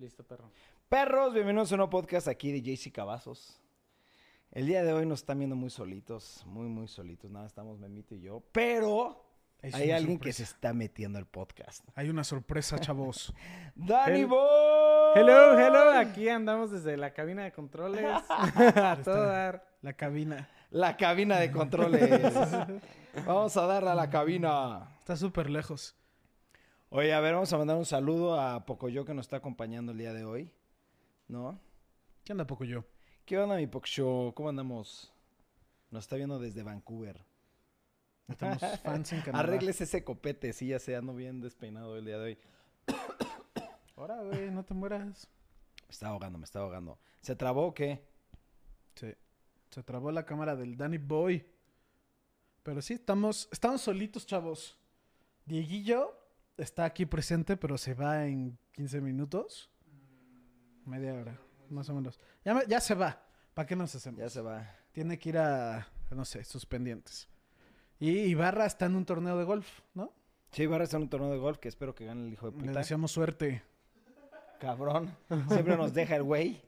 Listo, perro. Perros, bienvenidos a un nuevo podcast aquí de JC Cavazos. El día de hoy nos están viendo muy solitos, muy, muy solitos. Nada, estamos Memito y yo. Pero Es hay alguien que se está metiendo al podcast. Hay una sorpresa, chavos. ¡Dani Hel- Boy! Hello, hello. Aquí andamos desde la cabina de controles. a todo dar. La cabina. La cabina de controles. vamos a darle a la cabina. Está súper lejos. Oye, a ver, vamos a mandar un saludo a Pocoyo que nos está acompañando el día de hoy. ¿No? ¿Qué anda poco yo? ¿Qué onda, mi Pocoyo? ¿Cómo andamos? Nos está viendo desde Vancouver. Estamos fans en Canadá. Arregles ese copete, sí, ya sé, ando bien despeinado el día de hoy. Ahora, güey, no te mueras. Me está ahogando, me está ahogando. ¿Se trabó o qué? Sí. Se trabó la cámara del Danny Boy. Pero sí, estamos, estamos solitos, chavos. Dieguillo está aquí presente, pero se va en 15 minutos. Media hora, más o menos. Ya, me- ya se va. ¿Para qué nos hacemos? Ya se va. Tiene que ir a, no sé, sus pendientes. Y Ibarra está en un torneo de golf, ¿no? Sí, va a estar un torneo de golf que espero que gane el hijo de Le puta. deseamos suerte. Cabrón. Siempre nos deja el güey.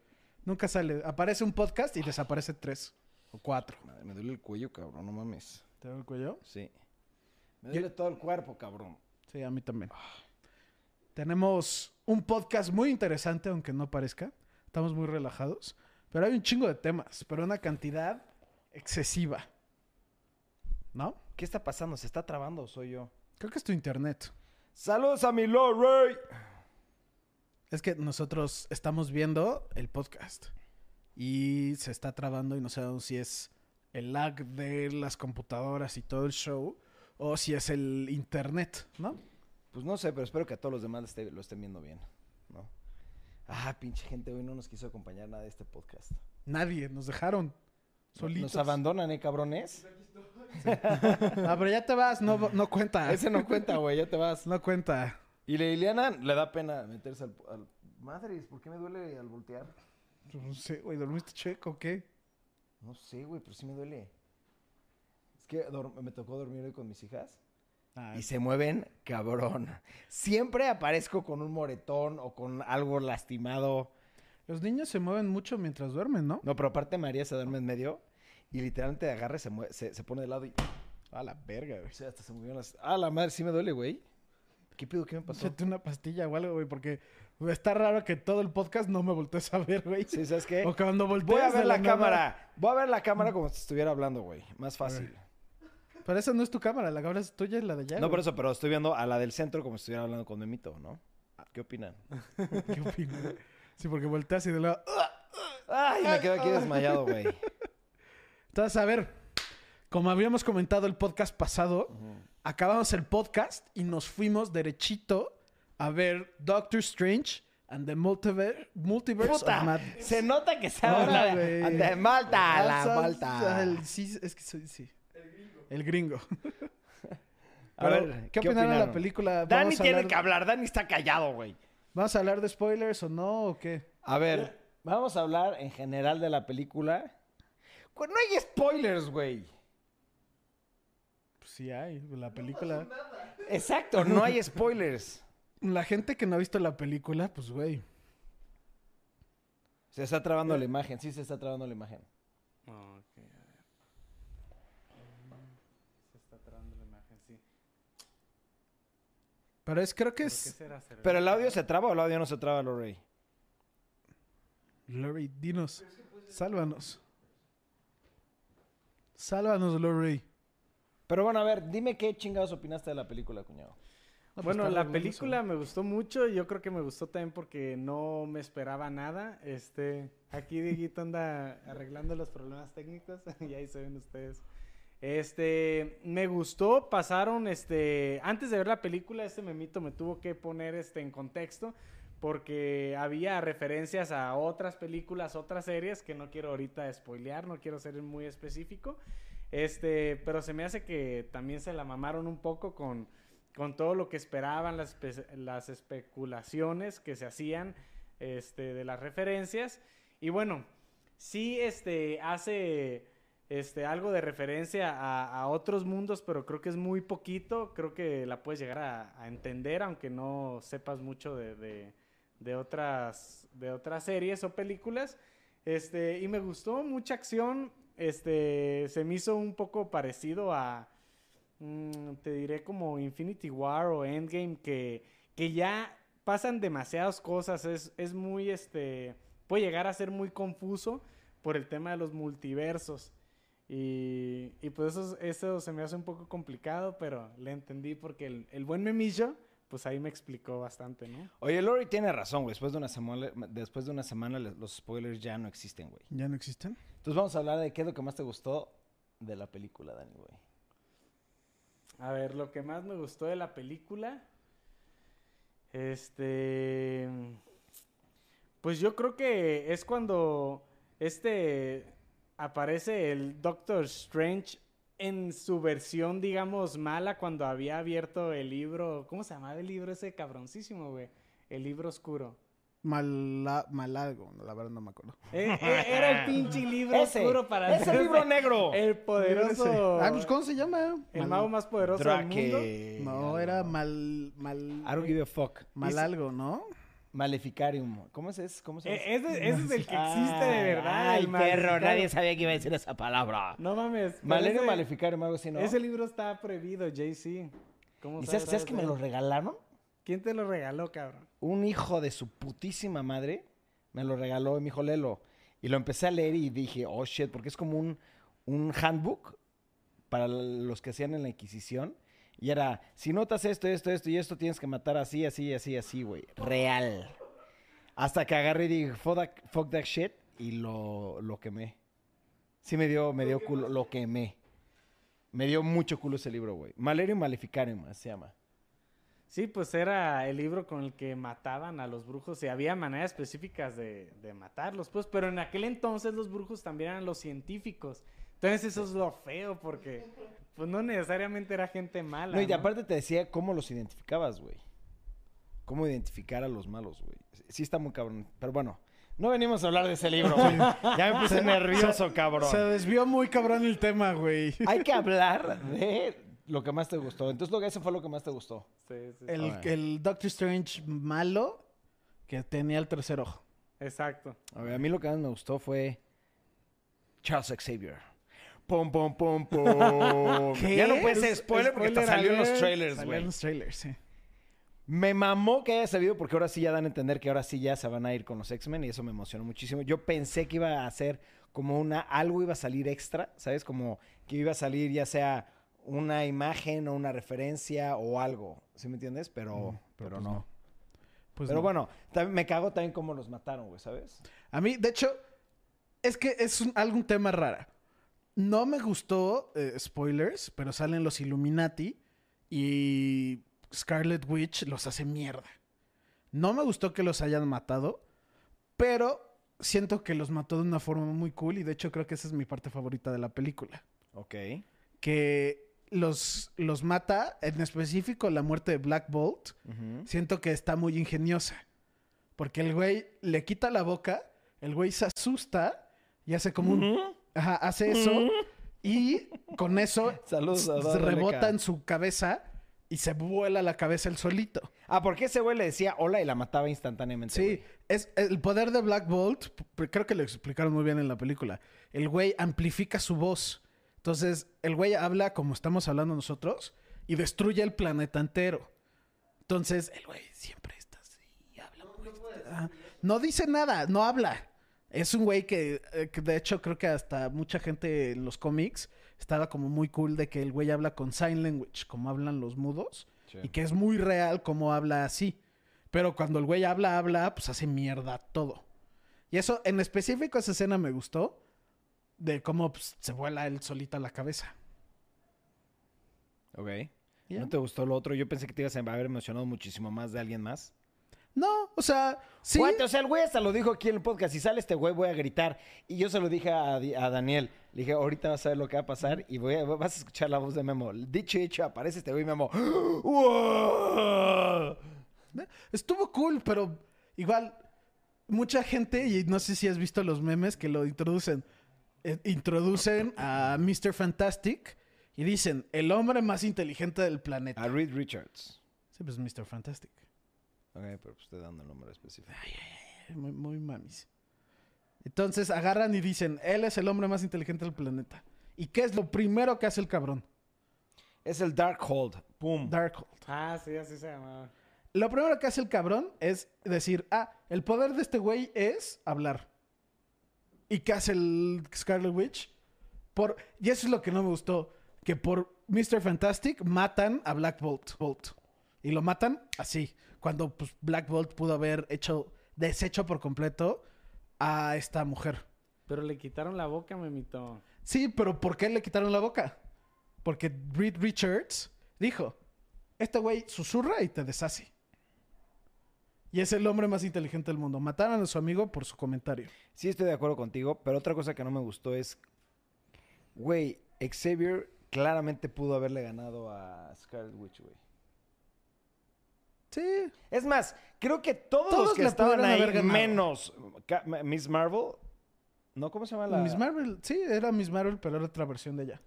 Nunca sale. Aparece un podcast y desaparece tres o cuatro. Madre, me duele el cuello, cabrón, no mames. ¿Te veo el cuello? Sí. Me duele todo el cuerpo, cabrón. Sí, a mí también. Tenemos un podcast muy interesante, aunque no parezca. Estamos muy relajados. Pero hay un chingo de temas, pero una cantidad excesiva. ¿No? ¿Qué está pasando? ¿Se está trabando o soy yo? Creo que es tu internet. Saludos a mi Lord Es que nosotros estamos viendo el podcast y se está trabando y no sabemos si es el lag de las computadoras y todo el show o si es el internet, ¿no? Pues no sé, pero espero que a todos los demás esté- lo estén viendo bien, ¿no? Ah, pinche gente, hoy no nos quiso acompañar nada de este podcast. Nadie, nos dejaron solitos. Nos abandonan, ¿eh, cabrones? Ah, pero ya te vas, no, no cuenta. Ese no cuenta, güey, ya te vas. No cuenta. Y la Liliana le da pena meterse al... al... Madres, ¿por qué me duele al voltear? No sé, güey, ¿dormiste checo o qué? No sé, güey, pero sí me duele. Que me tocó dormir hoy con mis hijas. Ah, Y se mueven cabrón. Siempre aparezco con un moretón o con algo lastimado. Los niños se mueven mucho mientras duermen, ¿no? No, pero aparte María se duerme en medio y literalmente agarra y se, se, se pone de lado y... A la verga, güey. O sea, hasta se movieron las... Ah, la madre, sí me duele, güey. ¿Qué pedo? ¿Qué me pasó? Échate una pastilla o algo, güey, porque está raro que todo el podcast no me voltees a ver, güey. Sí, ¿sabes qué? O cuando voltees Voy a ver la nada- cámara. Voy a ver la cámara como si estuviera hablando, güey. Más fácil. Pero esa no es tu cámara, la cámara es tuya y la de allá. No por eso, pero estoy viendo a la del centro como si estuviera hablando con Memito, ¿no? ¿Qué opinan? ¿Qué opinas? Sí, porque volteas y de lado. Ay, me quedo aquí desmayado, güey. Entonces, a ver, como habíamos comentado el podcast pasado, acabamos el podcast y nos fuimos derechito a ver Doctor Strange and the Multiver- Multiverse Puta, of Madness. se nota que se habla de, Malta, la Ah, Malta. sí, es que soy, sí. El gringo. A ver, ¿qué, opinaron de la película? Dani ¿Vamos a tiene hablar- que hablar, Dani está callado, güey. ¿Vamos a hablar de spoilers o no o qué? A ver, vamos a hablar en general de la película. Cu- No hay spoilers, güey. Pues sí hay, la película. Exacto, no hay spoilers. La gente que no ha visto la película, pues güey. Se está trabando la imagen, sí se está trabando la imagen. Ok, a ver. Se está trabando la imagen, sí. Pero es, creo que ¿Por qué es. ¿Pero el audio se traba o el audio no se traba, Lorray? Lori, dinos. Sálvanos. Sálvanos, Lori. Pero bueno, a ver, dime qué chingados opinaste de la película, cuñado. No, pues, Bueno, la película eso. me gustó mucho. Yo creo que me gustó también porque no me esperaba nada. Este, aquí Dieguito anda arreglando los problemas técnicos y ahí se ven ustedes. Este, me gustó, pasaron, este, antes de ver la película, este memito me tuvo que poner, este, en contexto porque había referencias a otras películas, otras series que no quiero ahorita spoilear, no quiero ser muy específico. Este, pero se me hace que también se la mamaron un poco con, con todo lo que esperaban, las, las especulaciones que se hacían este, de las referencias. Y bueno, sí este, hace este, algo de referencia a, otros mundos, pero creo que es muy poquito. Creo que la puedes llegar a, entender, aunque no sepas mucho de, de- de otras, de otras series o películas. Este, y me gustó mucha acción. Este, se me hizo un poco parecido a, mm, te diré como Infinity War o Endgame, que, que ya pasan demasiadas cosas. Es, es muy, este, puede llegar a ser muy confuso por el tema de los multiversos. Y, y pues eso, eso se me hace un poco complicado, pero le entendí porque el, el buen memillo, pues ahí me explicó bastante, ¿no? Oye, Lori tiene razón, güey. Después de una semana, después de una semana los spoilers ya no existen, güey. ¿Ya no existen? Entonces vamos a hablar de qué es lo que más te gustó de la película, Dani, güey. A ver, lo que más me gustó de la película. Este. Pues yo creo que es cuando este aparece el Doctor Strange en su versión, digamos, mala, cuando había abierto el libro. ¿Cómo se llamaba el libro ese cabroncísimo, güey? El libro oscuro. Mal, mal algo, la verdad no me acuerdo. Eh, eh, Era el pinche libro Ese, oscuro para ese libro negro. El poderoso. Ah, pues ¿cómo se llama? El Mal- mago más poderoso del mundo. Drake. No, era mal, mal, I don't give a fuck. mal algo, ¿no? Maleficarium. ¿Cómo es ese? ¿Cómo se? Eh, Ese, ese es el que existe de verdad. Ay, el perro, nadie sabía que iba a decir esa palabra. No mames. Malerium Maleficarium, algo así, ¿no? Ese libro está prohibido, JC. ¿Cómo ¿Y sabes, sabes que me lo eso? regalaron? ¿Quién te lo regaló, cabrón? Un hijo de su putísima madre me lo regaló y me dijo, léelo. Y lo empecé a leer y dije, oh shit, porque es como un, un handbook para los que hacían en la Inquisición. Y era, si notas esto, esto, esto y esto, tienes que matar así, así, así, así, güey. Real. Hasta que agarré y dije, fuck that, fuck that shit, y lo, lo quemé. Sí me dio, me dio culo, lo quemé. Me dio mucho culo ese libro, güey. Malerium Maleficarium se llama. Sí, pues era el libro con el que mataban a los brujos y había maneras específicas de, de matarlos, pues, pero en aquel entonces los brujos también eran los científicos. Entonces eso es lo feo porque pues no necesariamente era gente mala. No, y ¿no? aparte te decía cómo los identificabas, güey. Cómo identificar a los malos, güey. Sí está muy cabrón. Pero bueno, no venimos a hablar de ese libro, güey. Ya me puse nervioso, cabrón. Se desvió muy cabrón el tema, güey. Hay que hablar de lo que más te gustó. Entonces, lo que eso fue lo que más te gustó. Sí, sí, sí. El, el Doctor Strange malo que tenía el tercer ojo. Exacto. A ver, a mí lo que más me gustó fue Charles Xavier. Pum, pum, pum. ¿Qué? Ya no puede ser spoiler porque Spoiler salió en los trailers, Salió güey. en los trailers, sí. Me mamó que haya sabido porque ahora sí ya dan a entender que ahora sí ya se van a ir con los X-Men y eso me emocionó muchísimo. Yo pensé que iba a hacer como una, algo iba a salir extra, ¿sabes? Como que iba a salir ya sea una imagen o una referencia o algo, ¿sí me entiendes? Pero, Mm, pero, pero pues no. no. Pues pero no. bueno, también me cago también cómo los mataron, güey, ¿sabes? A mí, de hecho, es que es un, algún tema rara. No me gustó, eh, spoilers, pero salen los Illuminati y Scarlet Witch los hace mierda. No me gustó que los hayan matado, pero siento que los mató de una forma muy cool y de hecho creo que esa es mi parte favorita de la película. Ok. Que los, los mata, en específico la muerte de Black Bolt, siento que está muy ingeniosa. Porque el güey le quita la boca, el güey se asusta y hace como un... Ajá, hace eso y con eso Saludos a rebota en su cabeza y se vuela la cabeza el solito. Ah, porque ese güey le decía hola y la mataba instantáneamente. Sí, güey. es el poder de Black Bolt, p- creo que lo explicaron muy bien en la película. El güey amplifica su voz. Entonces, el güey habla como estamos hablando nosotros y destruye el planeta entero. Entonces, el güey siempre está así, habla muy... Ajá. No dice nada, no habla. Es un güey que, eh, que de hecho creo que hasta mucha gente en los cómics estaba como muy cool de que el güey habla con sign language, como hablan los mudos, Sí. y que es muy real como habla así. Pero cuando el güey habla, habla, pues hace mierda todo. Y eso, en específico, esa escena me gustó. De cómo pues, se vuela él solita la cabeza. Ok. ¿No te gustó lo otro? Yo pensé que te ibas a haber emocionado muchísimo más de alguien más. No, o sea, sí. O sea, el güey hasta lo dicho aquí en el podcast. Si sale este güey, voy a gritar. Y yo se lo dije a, Daniel. Le dije, ahorita vas a ver lo que va a pasar y voy a- vas a escuchar la voz de Memo. Dicho y hecho, aparece este güey Memo. ¡Wow! Estuvo cool, pero igual, mucha gente, y no sé si has visto los memes que lo introducen, eh, introducen a Mr. Fantastic y dicen, el hombre más inteligente del planeta. A Reed Richards. Sí, pues Mr. Fantastic. Ok, pero pues estoy dando el número específico. Muy, muy mamis. Entonces agarran y dicen, él es el hombre más inteligente del planeta. ¿Y qué es lo primero que hace el cabrón? Es el Darkhold. Pum. Darkhold. Ah, sí, así se llamaba. Lo primero que hace el cabrón es decir, ah, el poder de este güey es hablar. ¿Y qué hace el Scarlet Witch? Por, y eso es lo que no me gustó, que por Mr. Fantastic matan a Black Bolt. Bolt. Y lo matan así, cuando pues, Black Bolt pudo haber hecho, deshecho por completo a esta mujer. Pero le quitaron la boca, memito. Sí, pero ¿por qué le quitaron la boca? Porque Reed Richards dijo, este güey susurra y te deshace. Y es el hombre más inteligente del mundo. Mataron a su amigo por su comentario. Sí, estoy de acuerdo contigo, pero otra cosa que no me gustó es, güey, Xavier claramente pudo haberle ganado a Scarlet Witch, güey. Sí. Es más, creo que todos, Todos los que estaban ahí, menos Miss Marvel, ¿no? ¿Cómo se llama la...? Miss Marvel, sí, era Miss Marvel, pero era otra versión de ella.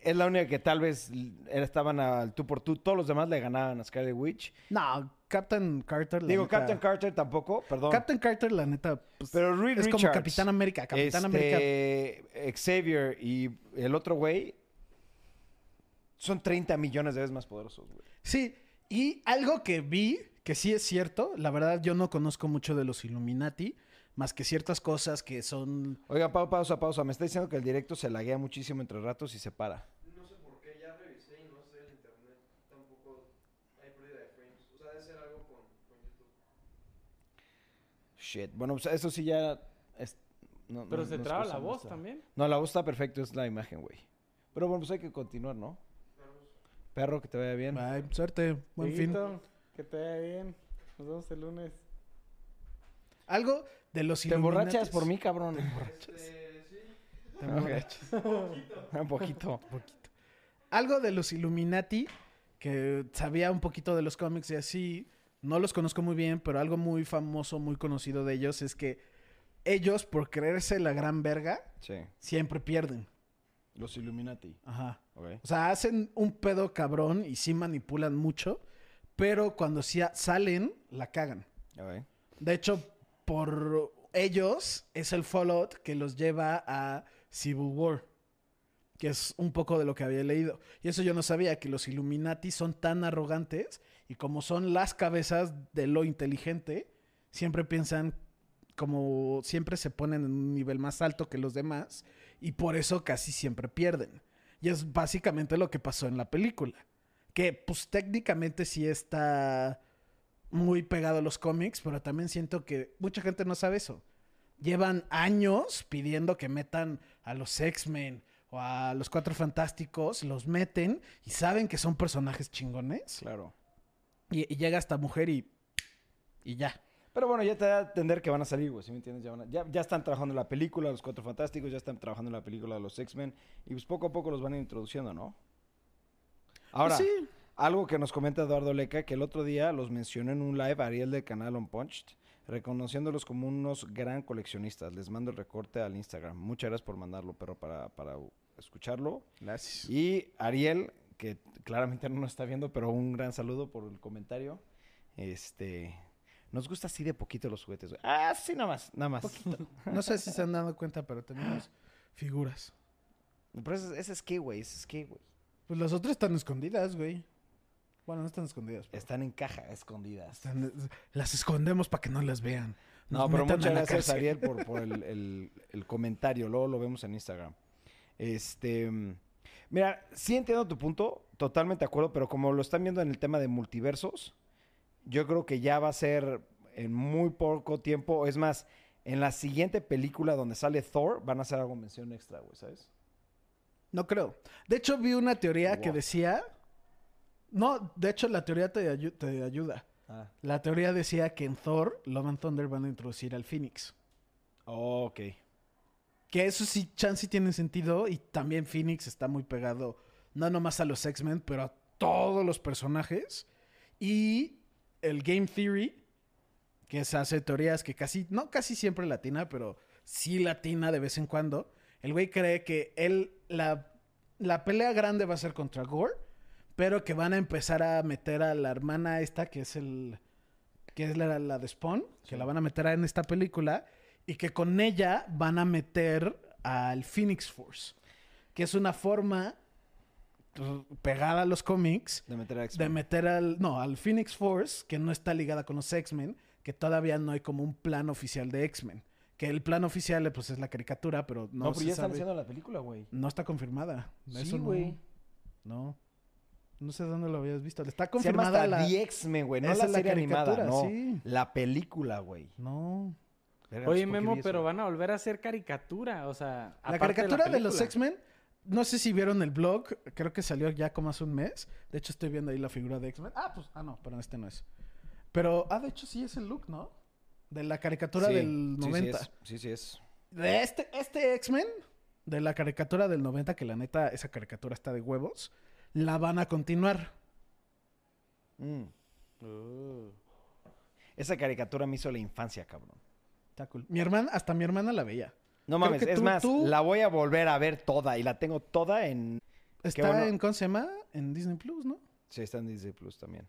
Es la única que tal vez estaban al tú por tú. Todos los demás le ganaban a Scarlet Witch. No, Captain Carter. la Digo, neta- Captain Carter tampoco, perdón. Captain Carter, la neta, pues, pero Reed es como Capitán América. Capitán América. este, Xavier y el otro güey son 30 millones de veces más poderosos, güey. Sí, y algo que vi, que sí es cierto, la verdad yo no conozco mucho de los Illuminati, más que ciertas cosas que son... Oiga, pa- pausa, pausa. Me está diciendo que el directo se laguea muchísimo entre ratos y se para. No sé por qué, ya revisé y no sé el internet. Tampoco hay pérdida de frames. O sea, debe ser algo con, con YouTube. Shit. Bueno, pues eso sí ya... es- no- Pero no- se no traba la voz nuestra. también. No, la voz está perfecta, es la imagen, güey. Pero bueno, pues hay que continuar, ¿no? Perro, que te vaya bien. Ay, suerte, buen fin. Que te vaya bien. Nos vemos el lunes. Algo de los Te emborrachas por mí, cabrón. Este, sí. Te emborrachas. Un poquito. Algo de los Illuminati, que sabía un poquito de los cómics y así, no los conozco muy bien, pero algo muy famoso, muy conocido de ellos es que ellos, por creerse la gran verga, Sí. siempre pierden. Los Illuminati. Ajá. O sea, hacen un pedo cabrón y sí manipulan mucho, pero cuando sí salen, la cagan. De hecho, por ellos es el Fallout que los lleva a Civil War, que es un poco de lo que había leído. Y eso yo no sabía, que los Illuminati son tan arrogantes y como son las cabezas de lo inteligente, siempre piensan como siempre se ponen en un nivel más alto que los demás y por eso casi siempre pierden. Y es básicamente lo que pasó en la película. Que pues técnicamente sí está muy pegado a los cómics, pero también siento que mucha gente no sabe eso. Llevan años pidiendo que metan a los X-Men o a los Cuatro Fantásticos, los meten y saben que son personajes chingones. Claro. Y, y llega esta mujer y, y ya. Pero bueno, ya te da a entender que van a salir, güey, ¿sí me entiendes? Ya, van a- ya, ya están trabajando en la película, los Cuatro Fantásticos, ya están trabajando en la película de los X-Men, y pues poco a poco los van introduciendo, ¿no? Ahora, Pues sí, algo que nos comenta Eduardo Leca, que el otro día los mencionó en un live Ariel del canal On Punched, reconociéndolos como unos gran coleccionistas. Les mando el recorte al Instagram. Muchas gracias por mandarlo, pero para, para escucharlo. Gracias. Y Ariel, que claramente no nos está viendo, pero un gran saludo por el comentario. Este, nos gusta así de poquito los juguetes. güey. Ah, sí, nada más, nada más. No sé si se han dado cuenta, pero tenemos figuras. Pero ese, ese es que, güey, ese es que, güey. Pues las otras están escondidas, güey. Bueno, no están escondidas. pero Están en caja, escondidas. están- las escondemos para que no las vean. No, pero muchas gracias. Ariel, por, por el, el- el comentario. Luego lo vemos en Instagram. Este. Mira, sí entiendo tu punto, totalmente de acuerdo, pero como lo están viendo en el tema de multiversos, yo creo que ya va a ser en muy poco tiempo. Es más, en la siguiente película donde sale Thor, van a hacer algo mención extra, güey, ¿sabes? No creo. De hecho, vi una teoría que decía. No, de hecho, la teoría te, ayu- te ayuda. Ah. La teoría decía que en Thor, Love and Thunder van a introducir al Phoenix. ok. Que eso sí, chance tiene sentido. Y también Phoenix está muy pegado, no nomás a los X-Men, pero a todos los personajes. Y el Game Theory, que se hace teorías que casi, no casi siempre latina, pero sí latina de vez en cuando. El güey cree que él, la, la pelea grande va a ser contra Gore, pero que van a empezar a meter a la hermana esta, que es el... que es la, la de Spawn, que la van a meter en esta película, y que con ella van a meter al Phoenix Force, que es una forma pegada a los cómics De meter a de X-Men. meter al, no, al Phoenix Force, que no está ligada con los X-Men, que todavía no hay como un plan oficial de X-Men. Que el plan oficial, pues, es la caricatura, pero no, No, pero se ya están sabe. haciendo la película, güey. No está confirmada. Sí, Eso güey. No. No sé dónde lo habías visto. Está Se llama confirmada hasta la... The X-Men, güey. No Esa la es la animada, no. sí. La película, güey. No. Oye, pues, ¿por qué Memo, pero van a volver a hacer caricatura, o sea... La caricatura de, los. X-Men, no sé si vieron el blog, creo que salió ya como hace un mes. De hecho, estoy viendo ahí la figura de X-Men. Ah, pues, ah, no, pero este no es. Pero, ah, de hecho, sí es el look, ¿no? De la caricatura Sí, del sí, 90. Sí, es. Sí, sí es. De este, este X-Men, de la caricatura del 90, que la neta, esa caricatura está de huevos, la van a continuar. Mm. Esa caricatura me hizo la infancia, cabrón. Está cool. Mi hermana, hasta mi hermana la veía. No mames, es tú- más, tú- la voy a volver a ver toda y la tengo toda en... Está bueno. en, ¿cómo se llama? En Disney Plus, ¿no? Sí, está en Disney Plus también.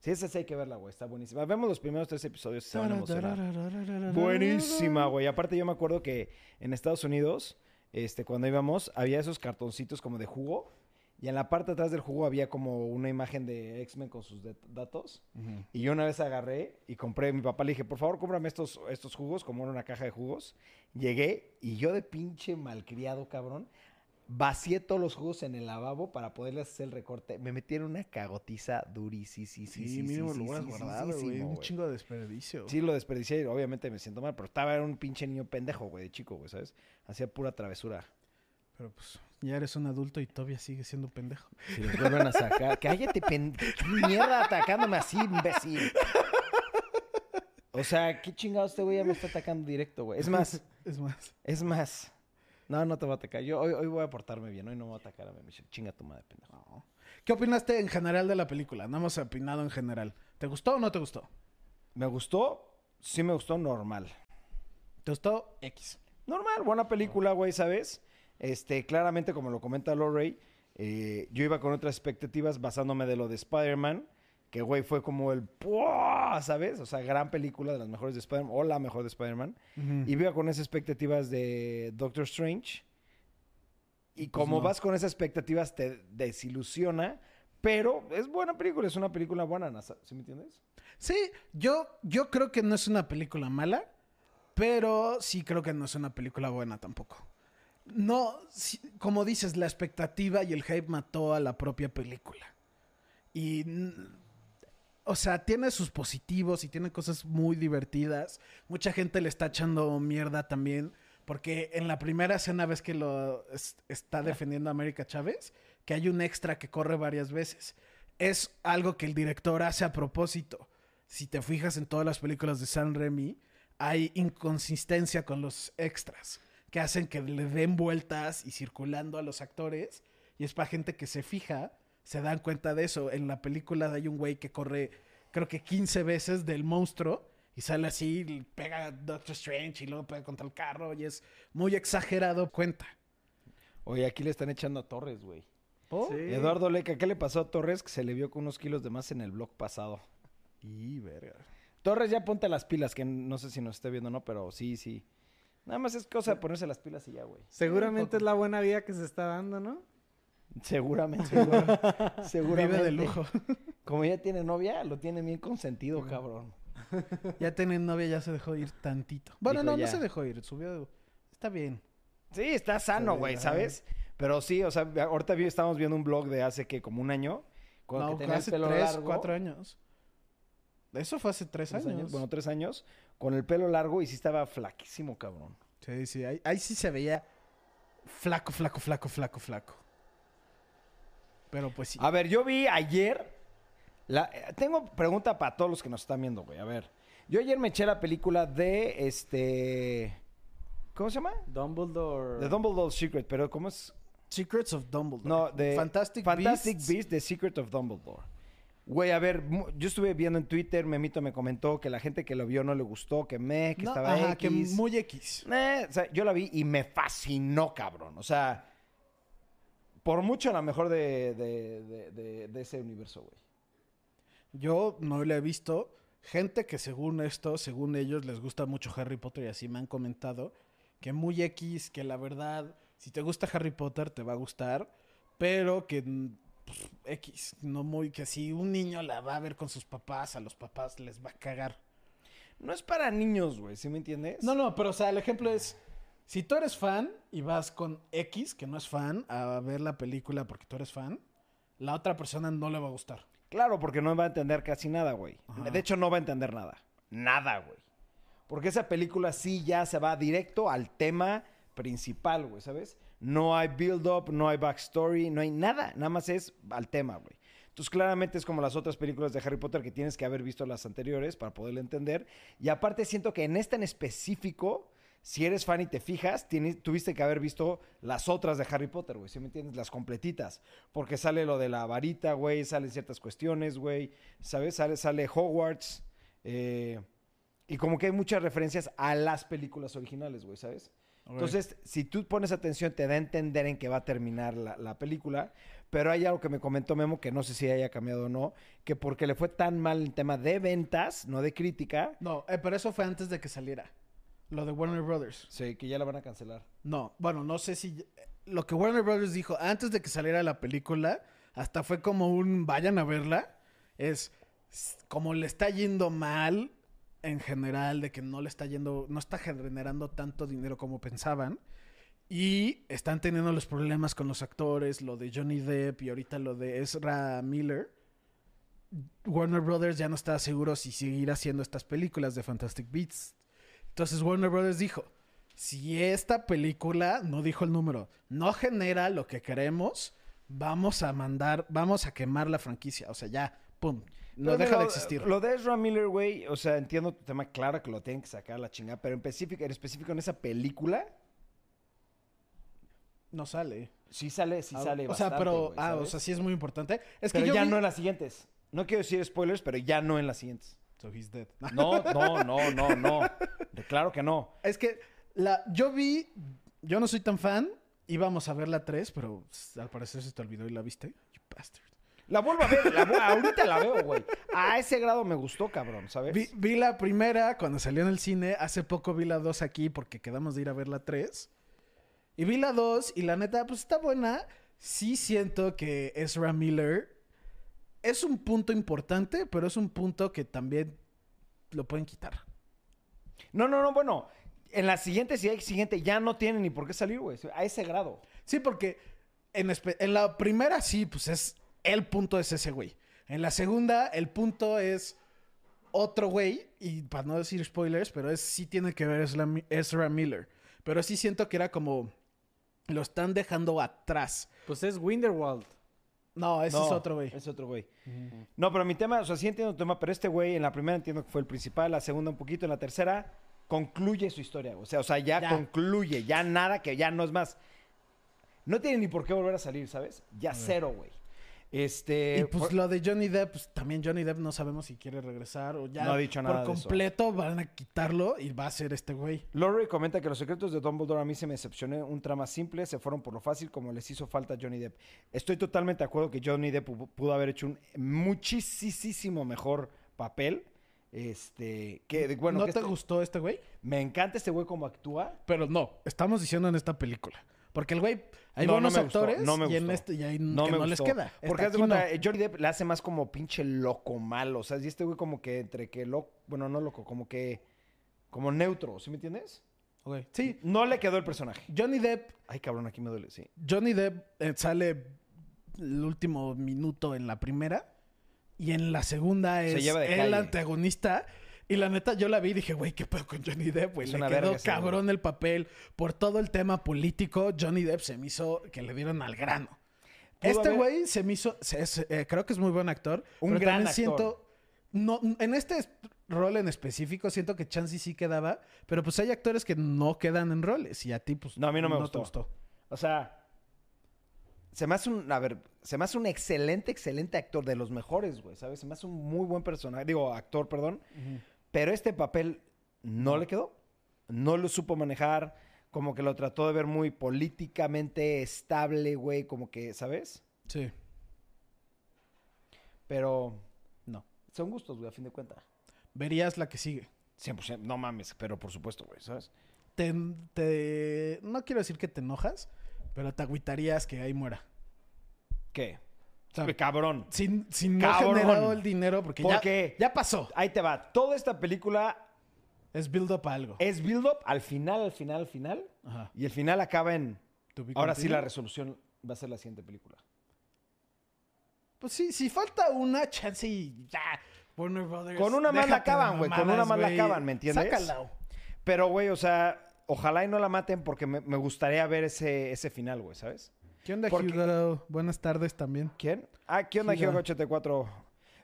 Sí, esa sí hay que verla, güey. Está buenísima. Vemos los primeros tres episodios se van a emocionar. Buenísima, güey. Aparte, yo me acuerdo que en Estados Unidos, este, cuando íbamos, había esos cartoncitos como de jugo. Y en la parte de atrás del jugo había como una imagen de X-Men con sus datos. Ujú. Y yo una vez agarré y compré, a mi papá le dije, por favor, cómprame estos, estos jugos, como era una caja de jugos. Llegué y yo de pinche malcriado, cabrón, vacié todos los jugos en el lavabo para poderles hacer el recorte. Me metieron una cagotiza durísima. Sí, Sí, mínimo lo hubieras guardado, güey. Un chingo de desperdicio. Sí, lo desperdicié y obviamente me siento mal, pero estaba era un pinche niño pendejo, güey, de chico, güey, ¿sabes? Hacía pura travesura. Pero pues, ya eres un adulto y todavía sigues siendo pendejo. Si los vuelven a sacar, cállate, pen... ¿Qué mierda atacándome así, imbécil? O sea, qué chingado este güey ya me está atacando directo, güey. Es más, Es más. es más. No, no te voy a atacar. Yo hoy, hoy voy a portarme bien. Hoy no me voy a atacar a mi Michelle. Chinga tu madre, pendejo. no. ¿Qué opinaste en general de la película? No hemos opinado en general. ¿Te gustó o no te gustó? ¿Me gustó? Sí me gustó normal. ¿Te gustó X? Normal, buena película, güey, ¿sabes? Este, claramente, como lo comenta Lorray, eh, yo iba con otras expectativas basándome de lo de Spider-Man, que, güey, fue como el ¡puah! ¿sabes? O sea, gran película de las mejores de Spider-Man, o la mejor de Spider-Man. Y iba con esas expectativas de Doctor Strange. Y Pues como no. vas con esas expectativas, te desilusiona. Pero es buena película, es una película buena, Nasa, ¿sí me entiendes? Sí, yo, yo creo que no es una película mala, pero sí creo que no es una película buena tampoco. No, como dices, la expectativa y el hype mató a la propia película. Y, o sea, tiene sus positivos y tiene cosas muy divertidas. Mucha gente le está echando mierda también, porque en la primera escena ves que lo es- está defendiendo a América Chávez, que hay un extra que corre varias veces. Es algo que el director hace a propósito. Si te fijas en todas las películas de San Remy, hay inconsistencia con los extras que hacen que le den vueltas y circulando a los actores. Y es para gente que se fija, se dan cuenta de eso. En la película hay un güey que corre, creo que 15 veces del monstruo y sale así, y pega a Doctor Strange y luego pega contra el carro y es muy exagerado. Cuenta. Oye, aquí le están echando a Torres, güey. ¿Oh? Sí. Eduardo Leca, ¿qué le pasó a Torres que se le vio con unos kilos de más en el blog pasado? Y verga. Torres, ya ponte las pilas, que no sé si nos esté viendo o no, pero sí, sí. Nada más es cosa de ponerse las pilas y ya, güey. Seguramente es la buena vida que se está dando, ¿no? Seguramente. Seguramente. Vive de lujo. Como ya tiene novia, lo tiene bien consentido, cabrón. ya tienen novia, ya se dejó ir tantito. Bueno, Dijo, no, ya. no se dejó ir. Subió. Está bien. Sí, está sano, güey. ¿sabes? Pero sí, o sea, ahorita vi- estábamos viendo un blog de hace que como un año. Cuando No, que tenía el hace pelo tres, largo. cuatro años. Eso fue hace tres, ¿Tres años. Bueno, tres años. Con el pelo largo y sí estaba flaquísimo, cabrón. Sí, sí, ahí, ahí sí se veía flaco, flaco, flaco, flaco, flaco. Pero pues sí. A ver, yo vi ayer. La, eh, tengo pregunta para todos los que nos están viendo, güey. A ver. Yo ayer me eché la película de este. ¿Cómo se llama? Dumbledore. De Dumbledore's Secret, pero ¿cómo es? Secrets of Dumbledore. No, de Fantastic, Fantastic Beasts. Beasts, The Secret of Dumbledore. Güey, a ver, yo estuve viendo en Twitter, Memito me comentó que la gente que lo vio no le gustó, que me, que No, estaba ajá, X. que muy X. Eh, o sea, yo la vi y me fascinó, cabrón. O sea, por mucho la mejor de, de- de- de- ese universo, güey. Yo no la he visto, gente que según esto, según ellos, les gusta mucho Harry Potter y así me han comentado, que muy X, que la verdad, si te gusta Harry Potter te va a gustar, pero que pues, X, no muy, que si un niño la va a ver con sus papás, a los papás les va a cagar. No es para niños, güey, ¿sí me entiendes? No, no, pero o sea, el ejemplo es, si tú eres fan y vas con X, que no es fan, a ver la película porque tú eres fan, la otra persona no le va a gustar. Claro, porque no va a entender casi nada, güey. Ajá. De hecho, no va a entender nada. Nada, güey. Porque esa película sí ya se va directo al tema principal, güey, ¿sabes? No hay build-up, no hay backstory, no hay nada. Nada más es al tema, güey. Entonces, claramente es como las otras películas de Harry Potter que tienes que haber visto las anteriores para poderle entender. Y aparte siento que en esta en específico, si eres fan y te fijas, tuviste que haber visto las otras de Harry Potter, güey. ¿Sí me entiendes? Las completitas. Porque sale lo de la varita, güey. Salen ciertas cuestiones, güey. ¿Sabes? Sale, sale Hogwarts. eh, y como que hay muchas referencias a las películas originales, güey, ¿sabes? Entonces, si tú pones atención, te da a entender en qué va a terminar la, la película. Pero hay algo que me comentó Memo, que no sé si haya cambiado o no, que porque le fue tan mal el tema de ventas, no de crítica, No, eh, pero eso fue antes de que saliera. Lo de Warner Brothers. sí, que ya la van a cancelar. No, bueno, no sé si... Lo que Warner Brothers dijo antes de que saliera la película, hasta fue como un vayan a verla, es como le está yendo mal en general, de que no le está yendo, no está generando tanto dinero como pensaban. Y están teniendo los problemas con los actores, lo de Johnny Depp y ahorita lo de Ezra Miller. Warner Brothers ya no está seguro si seguir haciendo estas películas de Fantastic Beasts. Entonces Warner Brothers dijo, si esta película, no dijo el número, no genera lo que queremos, vamos a mandar, vamos a quemar la franquicia. O sea, ya, pum, no deja de existir. Lo de Ezra Miller, güey, o sea, entiendo tu tema, claro que lo tienen que sacar a la chingada, pero en específico, en específico en esa película, No sale. sí sale, sí Ah, sale o sea, pero, ah, o sea, sí es muy importante. Es pero que yo ya vi- no en las siguientes. No quiero decir spoilers, pero ya no en las siguientes. So he's dead. No, no, no, no, no. De- Claro que no. Es que la, yo vi, yo no soy tan fan, íbamos a ver la 3, pero s- al parecer se te olvidó y la viste. You bastard. La vuelvo a ver, la ahorita la veo, güey. A ese grado me gustó, cabrón, ¿sabes? Vi, vi la primera cuando salió en el cine. Hace poco vi la 2 aquí porque quedamos de ir a ver la 3. Y vi la 2 y la neta, pues está buena. Sí siento que Ezra Miller es un punto importante, pero es un punto que también lo pueden quitar. No, no, no, bueno. En la siguiente, si hay siguiente, ya no tiene ni por qué salir, güey. A ese grado. Sí, porque en, en la primera sí, pues es el punto es ese güey. En la segunda, el punto es otro güey. Y para no decir spoilers, pero es, sí tiene que ver Ezra, Ezra Miller. Pero sí siento que era como... Lo están dejando atrás. Pues es Winterwald. No, ese No, es otro güey. Es otro güey. No, pero mi tema, o sea, sí entiendo tu tema, pero este güey en la primera entiendo que fue el principal, la segunda un poquito, en la tercera concluye su historia. O sea, o sea ya, Ya. concluye, ya nada, que ya no es más. No tiene ni por qué volver a salir, ¿sabes? Ya cero, güey. Este. Y pues por- lo de Johnny Depp, pues también Johnny Depp no sabemos si quiere regresar o ya No ha dicho nada por de eso. completo van a quitarlo y va a ser este güey. Laurie comenta que los secretos de Dumbledore a mí se me decepcionó. Un trama simple, se fueron por lo fácil como les hizo falta a Johnny Depp. Estoy totalmente de acuerdo que Johnny Depp pu- pudo haber hecho un muchísimo mejor papel. Este, que de- bueno, ¿No que te este- gustó este güey? me encanta este güey como actúa. Pero no, estamos diciendo en esta película. Porque el güey, hay No, no buenos gustó, actores no me y en este y hay No que me no les queda. Porque haz de cuenta, Johnny Depp le hace más como pinche loco malo. O sea, y este güey como que entre que loco, bueno, no loco, como que como neutro, ¿sí me entiendes? Ok. Sí, No le quedó el personaje. Johnny Depp, Ay, cabrón, aquí me duele, sí. Johnny Depp eh, sale el último minuto en la primera y en la segunda Se es lleva de el calle. antagonista. Y la neta, yo la vi y dije, güey, ¿qué pedo con Johnny Depp, güey? Le quedó verga cabrón el papel. Por todo el tema político, Johnny Depp se me hizo que le dieron al grano. Este güey se me hizo, se- eh, creo que es muy buen actor. Un pero gran también actor. siento, no, en este es- rol en específico siento que Chansey sí quedaba, pero pues hay actores que no quedan en roles y a ti pues No, a mí no me te gustó. O sea, se me hace un, a ver, se me hace un excelente, excelente actor, de los mejores, güey, ¿sabes? Se me hace un muy buen personaje, digo, actor, perdón. Pero este papel no le quedó. No lo supo manejar, como que lo trató de ver muy políticamente estable, güey, como que, ¿sabes? Sí. Pero No. son gustos, güey, a fin de cuentas. verías la que sigue. 100%, no mames, pero por supuesto, güey, ¿sabes? Te, te- no quiero decir que te enojas, pero te agüitarías que ahí muera. ¿Qué? O sea, Cabrón. sin, sin no Cabrón. generado el dinero, porque ¿Por ya, ya pasó. Ahí te va. Toda esta película Es build up a algo. es build-up al final, al final, al final. Ajá. Y el final acaba en... Ahora sí la resolución va a ser la siguiente película. Pues sí, si falta una chance y ya. Warner Brothers. Con una más la acaban, güey, con una más la acaban, ¿me entiendes? Sácala. Pero, güey, o sea, ojalá y no la maten porque me, me gustaría ver ese, ese final, güey, ¿sabes? ¿Qué onda, Porque- Hugo? Buenas tardes también. ¿Quién? Ah, ¿qué onda. Giga 84?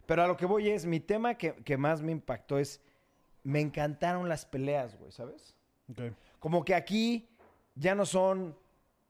Pero a lo que voy es, mi tema que, que más me impactó es, me encantaron las peleas, güey, ¿sabes? Ok. Como que aquí ya no son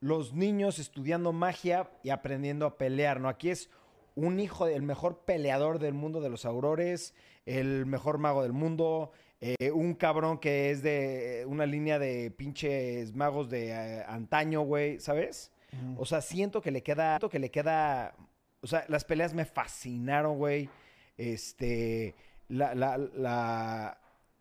los niños estudiando magia y aprendiendo a pelear, ¿no? Aquí es un hijo del mejor peleador del mundo de los aurores, el mejor mago del mundo, eh, un cabrón que es de una línea de pinches magos de eh, antaño, güey, ¿sabes? O sea, siento que le queda, siento que le queda, o sea, las peleas me fascinaron, güey. Este, la, la, la,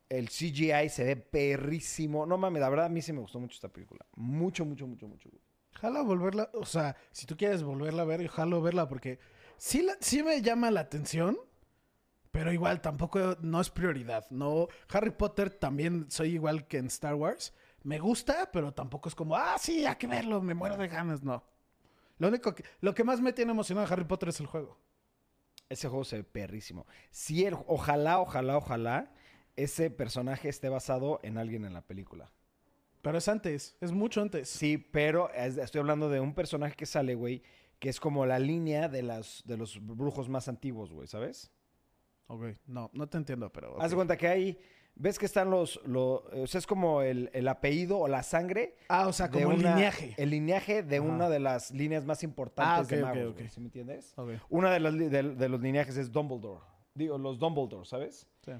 el CGI se ve perrísimo. No mames, la verdad a mí sí me gustó mucho esta película. Mucho, mucho, mucho, mucho. güey. Jala volverla, o sea, si tú quieres volverla a ver, jalo verla porque sí, la- sí me llama la atención, pero igual tampoco no es prioridad. No, Harry Potter también soy igual que en Star Wars. Me gusta, pero tampoco es como, ah, sí, hay que verlo, me muero de ganas, no. Lo único que, lo que más me tiene emocionado de Harry Potter es el juego. Ese juego se ve perrísimo. Si el, ojalá, ojalá, ojalá ese personaje esté basado en alguien en la película. Pero es antes, es mucho antes. Sí, pero es- estoy hablando de un personaje que sale, güey, que es como la línea de, las, de los brujos más antiguos, güey, ¿sabes? Ok, no, no te entiendo, pero. Haz de cuenta que ahí, ves que están los, o sea, es como el, el apellido o la sangre. Ah, o sea, como el una- lineaje. El lineaje de Ajá. una de las líneas más importantes Ah, de magos, ok. güey, ¿sí me entiendes? Una de, las de, de los lineajes es Dumbledore. Digo, los Dumbledore, ¿sabes? sí.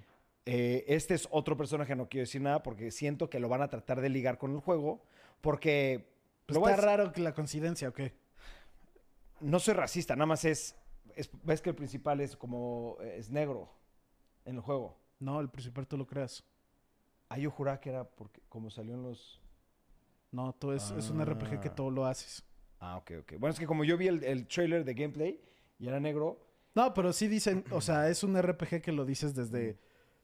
Eh, este es otro personaje, no quiero decir nada porque siento que lo van a tratar de ligar con el juego. Porque Pues está raro que la coincidencia, ok. no soy racista, nada más es, es- Ves que el principal es como. Es negro en el juego. No, el principal tú lo creas. Ah, yo juraba que era porque como salió en los. No, tú es, es un RPG que Ah. todo lo haces. Ah, ok, ok. Bueno, es que como yo vi el, el trailer de gameplay y era negro. No, pero sí dicen, o sea, es un RPG que lo dices desde,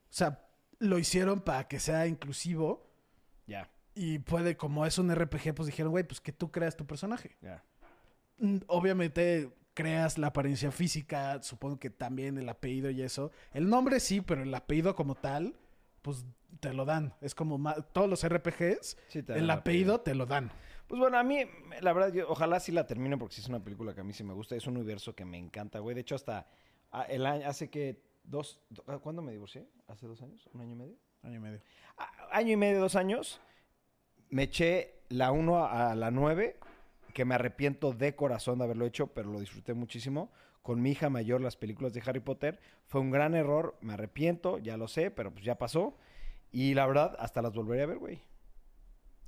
o sea, lo hicieron para que sea inclusivo Ya, y puede, como es un RPG, pues dijeron, güey, pues que tú creas tu personaje. ya. Mm, Obviamente creas la apariencia física, supongo que también el apellido y eso. El nombre sí, pero el apellido como tal, pues te lo dan. Es como todos los RPGs, Sí, el apellido te lo dan. Pues bueno, a mí, la verdad, yo, ojalá sí la termine porque sí es una película que a mí sí me gusta. Es un universo que me encanta, güey. De hecho, hasta el año, hace que dos, do- ah, ¿cuándo me divorcié? ¿Hace dos años? ¿Un año y medio? Año y medio. Año y medio, dos años. Me eché la 1 a la 9, que me arrepiento de corazón de haberlo hecho, pero lo disfruté muchísimo. Con mi hija mayor, las películas de Harry Potter. Fue un gran error, me arrepiento, ya lo sé, pero pues ya pasó. Y la verdad, hasta las volveré a ver, güey.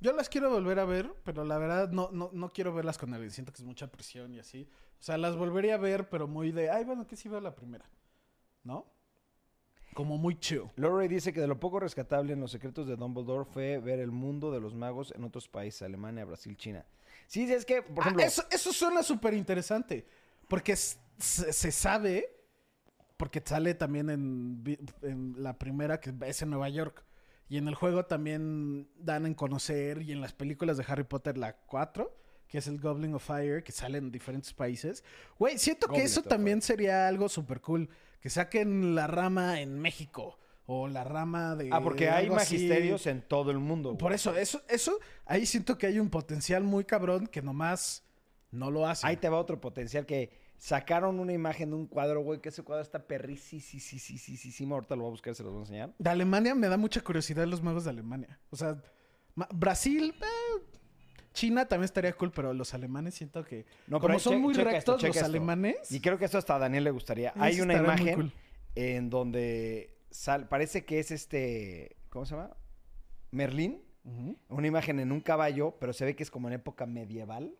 Yo las quiero volver a ver, pero la verdad no, no, no quiero verlas con alguien. Siento que es mucha presión y así. O sea, las volvería a ver, pero muy de, ay, bueno, que sí veo la primera. ¿No? Como muy chill. Lorray dice que de lo poco rescatable en los secretos de Dumbledore fue ver el mundo de los magos en otros países, Alemania, Brasil, China. Sí, es que, por Ah, ejemplo, eso, eso suena súper interesante. Porque se, se sabe, porque sale también en, la primera, que es en Nueva York. Y en el juego también dan en conocer, y en las películas de Harry Potter, la 4, que es el Goblin of Fire, que sale en diferentes países. Güey, siento que eso también sería algo súper cool. Que saquen la rama en México. O la rama de. ah, porque hay así. magisterios en todo el mundo. güey. Por eso, eso, eso, ahí siento que hay un potencial muy cabrón que nomás no lo hace. Ahí te va otro potencial que sacaron una imagen de un cuadro, güey, que ese cuadro está perrísimo. Ahorita lo voy a buscar, se los voy a enseñar. De Alemania me da mucha curiosidad los magos de Alemania. O sea, Brasil, eh, China también estaría cool, pero los alemanes siento que. No, como son muy rectos esto, los esto. alemanes. Y creo que esto hasta a Daniel le gustaría. eso Hay una imagen cool. en donde sal- parece que es este, ¿cómo se llama? Merlín. Una imagen en un caballo, pero se ve que es como en época medieval.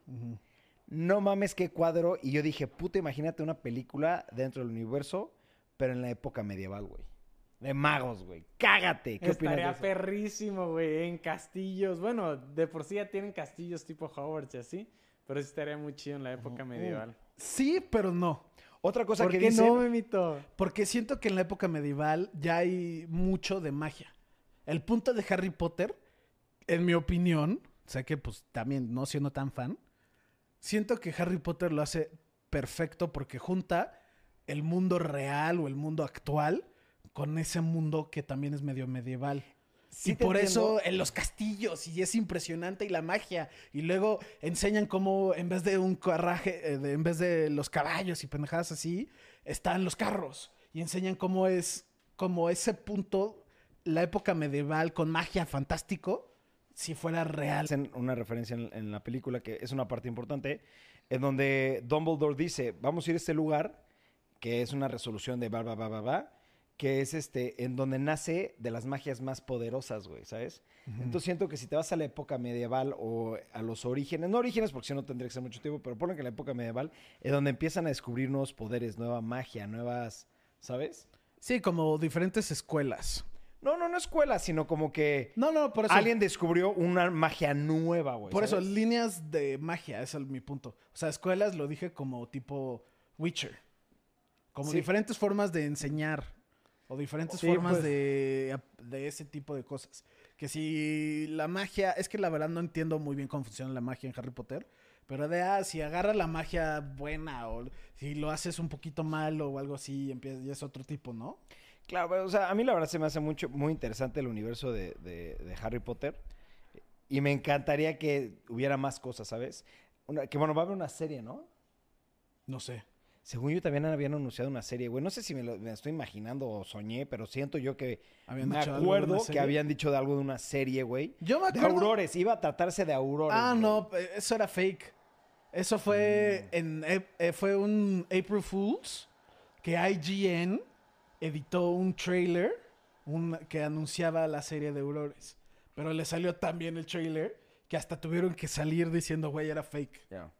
No mames qué cuadro. Y yo dije, puta, imagínate una película dentro del universo, pero en la época medieval, güey. de magos, güey. Cágate. ¿Qué opinas de Estaría eso? perrísimo, güey, en castillos. Bueno, de por sí ya tienen castillos tipo Hogwarts y así. Pero sí estaría muy chido en la época medieval. Sí, pero no. Otra cosa ¿Por que qué dicen... no, Memito? Porque siento que en la época medieval ya hay mucho de magia. El punto de Harry Potter, en mi opinión, sé que pues también no siendo tan fan, siento que Harry Potter lo hace perfecto porque junta el mundo real o el mundo actual con ese mundo que también es medio medieval. Sí y por entiendo. eso en los castillos, y es impresionante, y la magia. Y luego enseñan cómo en vez de un carraje, eh, de- en vez de los caballos y pendejadas así, están los carros. Y enseñan cómo es, como ese punto, la época medieval con magia fantástico, si fuera real. hacen una referencia en, en la película que es una parte importante, en donde Dumbledore dice, vamos a ir a este lugar, que es una resolución de va, va, va, va, va, que es este, en donde nace de las magias más poderosas, güey, ¿sabes? Entonces siento que si te vas a la época medieval o a los orígenes, no orígenes porque si no tendría que ser mucho tiempo, pero ponle que la época medieval es donde empiezan a descubrir nuevos poderes, nueva magia, nuevas, ¿sabes? Sí, como diferentes escuelas. No, no, no escuela, sino como que No, no, por eso. alguien descubrió una magia nueva, güey. Por eso, líneas de magia, ese es mi punto. O sea, escuelas lo dije como tipo Witcher. Como Sí. diferentes formas de enseñar. O diferentes Sí, formas pues. de, de ese tipo de cosas. Que si la magia. Es que la verdad no entiendo muy bien cómo funciona la magia en Harry Potter. Pero de ah, si agarra la magia buena o si lo haces un poquito mal o algo así, empieza, ya es otro tipo, ¿no? Claro, pero, o sea, a mí la verdad se me hace mucho, muy interesante el universo de, de- de Harry Potter. Y me encantaría que hubiera más cosas, ¿sabes? Una- que bueno, va a haber una serie, ¿no? No sé. Según yo también habían anunciado una serie, güey. No sé si me lo me estoy imaginando o soñé, pero siento yo que Habían me dicho algo de acuerdo una que serie. habían dicho de algo de una serie, güey. Yo me De acuerdo. Aurores, iba a tratarse de Aurores. Ah, güey. no, eh, eso era fake. Eso fue Mm. en eh, eh, fue un April Fools que IGN editó un trailer un- que anunciaba la serie de Aurores. Pero le salió tan bien el trailer que hasta tuvieron que salir diciendo, güey, era fake. Ya.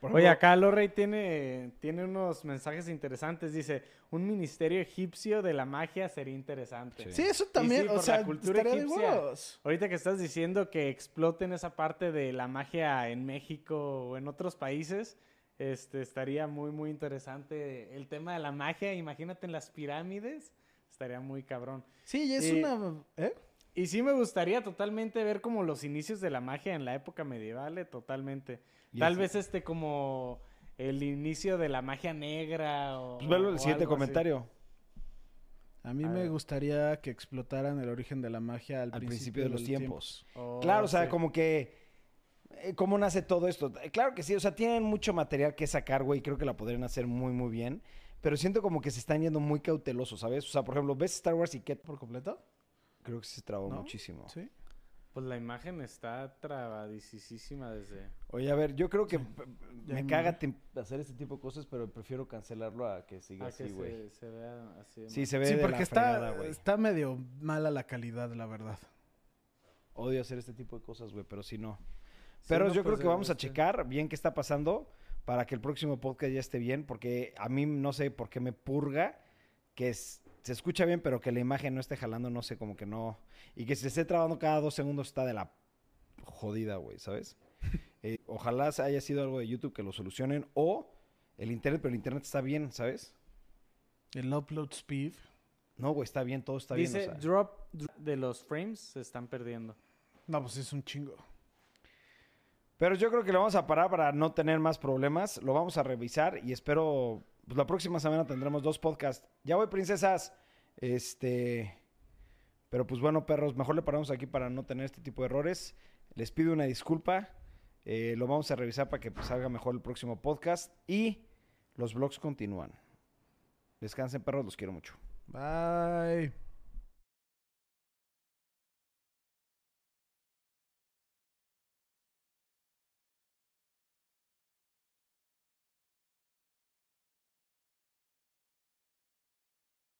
Por Oye, acá Lorrey tiene, tiene unos mensajes interesantes. Dice, un ministerio egipcio de la magia sería interesante. Sí. Sí, eso también, sí, o por sea, la cultura estaría de egipcia. huevos. Ahorita que estás diciendo que exploten esa parte de la magia en México o en otros países, este, estaría muy, muy interesante el tema de la magia. Imagínate en las pirámides, estaría muy cabrón. Sí, y es Y- una... ¿eh? Y sí me gustaría totalmente ver como los inicios de la magia en la época medieval, eh, totalmente. Tal vez este como el inicio de la magia negra o... Pues velo el siguiente así. comentario. A mí A me ver. gustaría que explotaran el origen de la magia al, Al principio de los tiempos. O- Claro, o sea, sí. como que. eh, ¿Cómo nace todo esto? Eh, Claro que sí, o sea, tienen mucho material que sacar, güey. Creo que la podrían hacer muy, muy bien. Pero siento como que se están yendo muy cautelosos, ¿sabes? O sea, por ejemplo, ¿ves Star Wars y qué? ¿Por completo? Creo que se trabó ¿No? muchísimo. Sí. Pues la imagen está trabadicísima desde... Oye, a ver, yo creo que Sí. p- Ya me me- caga hacer este tipo de cosas, pero prefiero cancelarlo a que siga a así, güey. se, se vea así. de Sí, mal. se ve Sí, de porque la está, fregada, está medio mala la calidad, la verdad. Odio hacer este tipo de cosas, güey, pero si no. Sí, Pero no, yo pues, creo que vamos a checar bien qué está pasando para que el próximo podcast ya esté bien, porque a mí no sé por qué me purga que es- se escucha bien, pero que la imagen no esté jalando, no sé, como que no. Y que se esté trabando cada dos segundos está de la jodida, güey, ¿sabes? Eh, ojalá haya sido algo de YouTube que lo solucionen o el internet, pero el internet está bien, ¿sabes? El upload speed. No, güey, está bien, todo está Dice, bien. o sea. drop drop de los frames se están perdiendo. No, pues es un chingo. Pero yo creo que lo vamos a parar para no tener más problemas. Lo vamos a revisar y espero. Pues la próxima semana tendremos dos podcasts. Ya voy, princesas. Este. Pero pues bueno, perros, mejor le paramos aquí para no tener este tipo de errores. Les pido una disculpa. Eh, lo vamos a revisar para que pues, salga mejor el próximo podcast. Y los vlogs continúan. Descansen, perros, los quiero mucho. Bye.